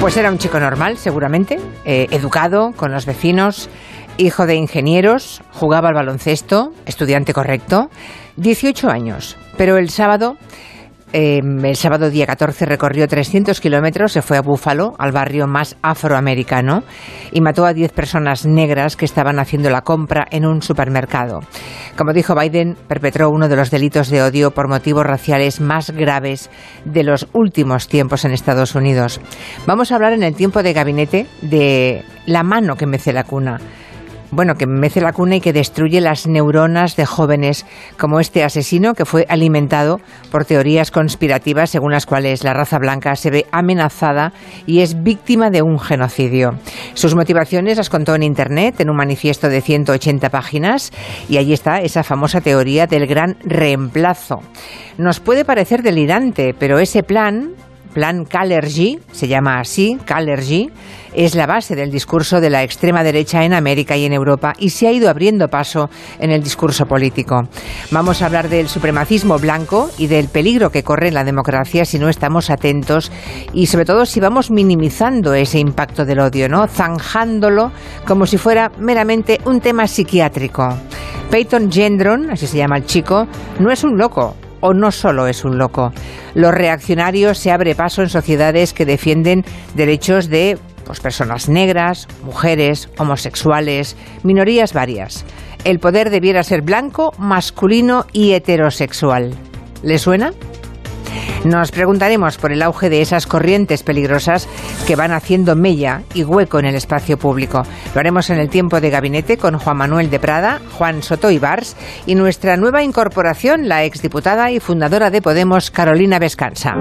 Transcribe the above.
Pues era un chico normal, seguramente, eh, educado, con los vecinos, hijo de ingenieros, jugaba al baloncesto, estudiante correcto, 18 años. Pero el sábado Em, el sábado día 14 recorrió 300 kilómetros, se fue a Búfalo, al barrio más afroamericano, y mató a 10 personas negras que estaban haciendo la compra en un supermercado. Como dijo Biden, perpetró uno de los delitos de odio por motivos raciales más graves de los últimos tiempos en Estados Unidos. Vamos a hablar en el tiempo de gabinete de la mano que mece la cuna bueno, que mece la cuna y que destruye las neuronas de jóvenes, como este asesino que fue alimentado por teorías conspirativas según las cuales la raza blanca se ve amenazada y es víctima de un genocidio. Sus motivaciones las contó en Internet, en un manifiesto de 180 páginas, y allí está esa famosa teoría del gran reemplazo. Nos puede parecer delirante, pero ese plan Plan Calergy, se llama así, Calergy, es la base del discurso de la extrema derecha en América y en Europa y se ha ido abriendo paso en el discurso político. Vamos a hablar del supremacismo blanco y del peligro que corre en la democracia si no estamos atentos y sobre todo si vamos minimizando ese impacto del odio, ¿no? Zanjándolo como si fuera meramente un tema psiquiátrico. Peyton Gendron, así se llama el chico, no es un loco, o no solo es un loco. Los reaccionarios se abre paso en sociedades que defienden derechos de pues, personas negras, mujeres, homosexuales, minorías varias. El poder debiera ser blanco, masculino y heterosexual. ¿Le suena? Nos preguntaremos por el auge de esas corrientes peligrosas que van haciendo mella y hueco en el espacio público. Lo haremos en el tiempo de gabinete con Juan Manuel de Prada, Juan Soto Ibars y nuestra nueva incorporación, la exdiputada y fundadora de Podemos, Carolina Vescanza.